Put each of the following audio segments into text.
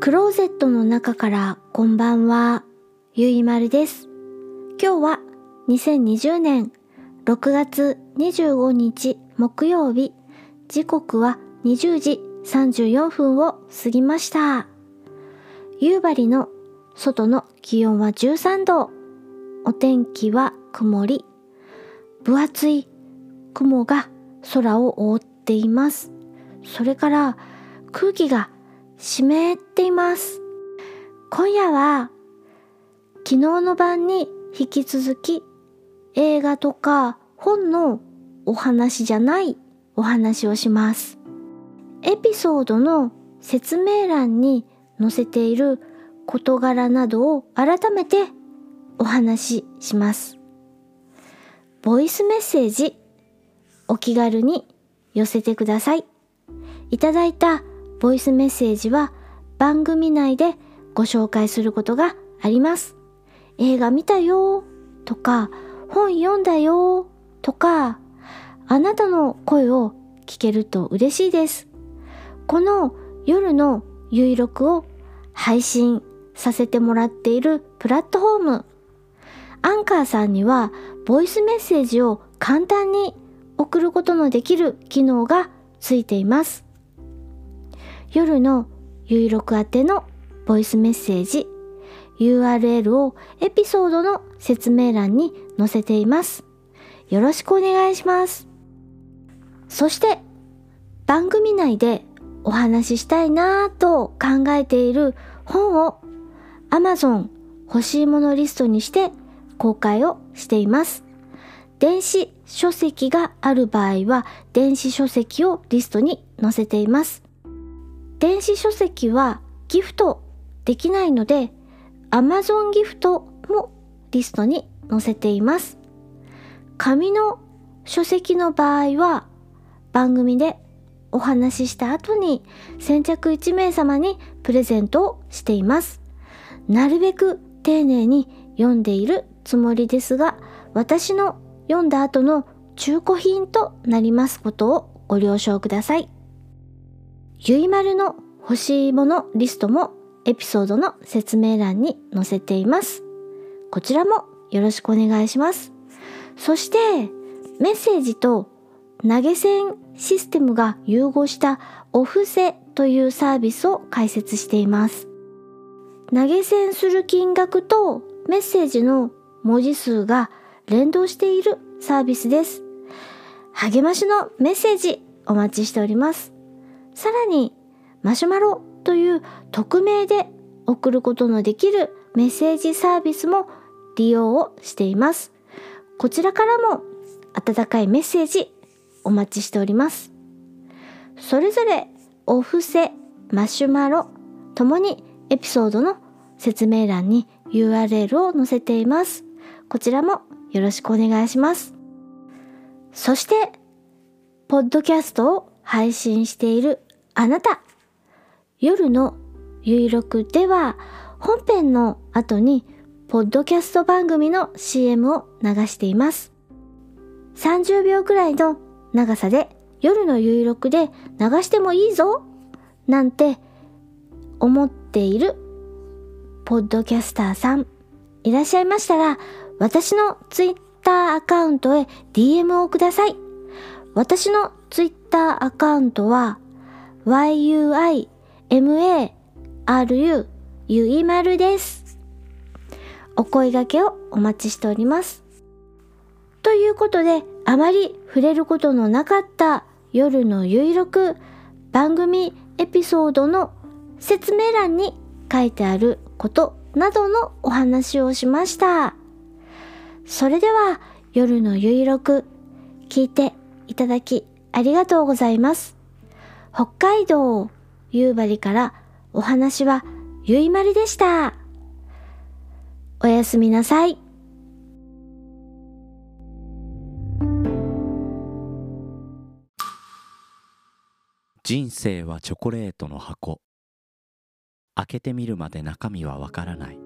クローゼットの中からこんばんは、ゆいまるです。今日は2020年6月25日木曜日、時刻は20時34分を過ぎました。夕張の外の気温は13度。お天気は曇り。分厚い雲が空を覆っています。それから空気が湿っています。今夜は昨日の晩に引き続き映画とか本のお話じゃないお話をします。エピソードの説明欄に載せている事柄などを改めてお話しします。ボイスメッセージお気軽に寄せてください。いただいたボイスメッセージは番組内でご紹介することがあります。映画見たよとか本読んだよとかあなたの声を聞けると嬉しいです。この夜のゆいろくを配信させてもらっているプラットフォームアンカーさんにはボイスメッセージを簡単に送ることのできる機能がついています。夜のゆいろく宛てのボイスメッセージ URL をエピソードの説明欄に載せています。よろしくお願いします。そして番組内でお話ししたいなぁと考えている本を Amazon 欲しいものリストにして公開をしています。電子書籍がある場合は電子書籍をリストに載せています。電子書籍はギフトできないので Amazon ギフトもリストに載せています。紙の書籍の場合は番組でお話しした後に先着1名様にプレゼントをしています。なるべく丁寧に読んでいるつもりですが私の読んだ後の中古品となりますことをご了承ください。ゆいまるの欲しいものリストもエピソードの説明欄に載せています。こちらもよろしくお願いします。そしてメッセージと投げ銭システムが融合したお布施というサービスを開設しています。投げ銭する金額とメッセージの文字数が連動しているサービスです。励ましのメッセージお待ちしております。さらにマシュマロという匿名で送ることのできるメッセージサービスも利用をしています。こちらからも温かいメッセージお待ちしております。それぞれお布施、マシュマロともにエピソードの説明欄に URL を載せています。こちらもよろしくお願いします。そして、ポッドキャストを配信しているあなた、夜のゆいろくでは本編の後にポッドキャスト番組の CM を流しています。30秒くらいの長さで夜のゆいろくで流してもいいぞなんて思っているポッドキャスターさんいらっしゃいましたら私のツイッターアカウントへ DM をください。私のツイッターアカウントは yuimaru ゆいまるです。お声掛けをお待ちしております。ということで、あまり触れることのなかった夜のゆいろく番組エピソードの説明欄に書いてあることなどのお話をしました。それでは夜のゆいろく聞いていただきありがとうございます。北海道夕張からお話はゆいまるでした。おやすみなさい。人生はチョコレートの箱開けてみるまで中身はわからないフ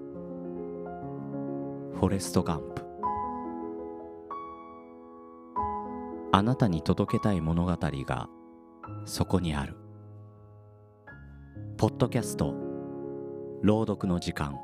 ォレスト・ガンプあなたに届けたい物語がそこにある。ポッドキャスト朗読の時間。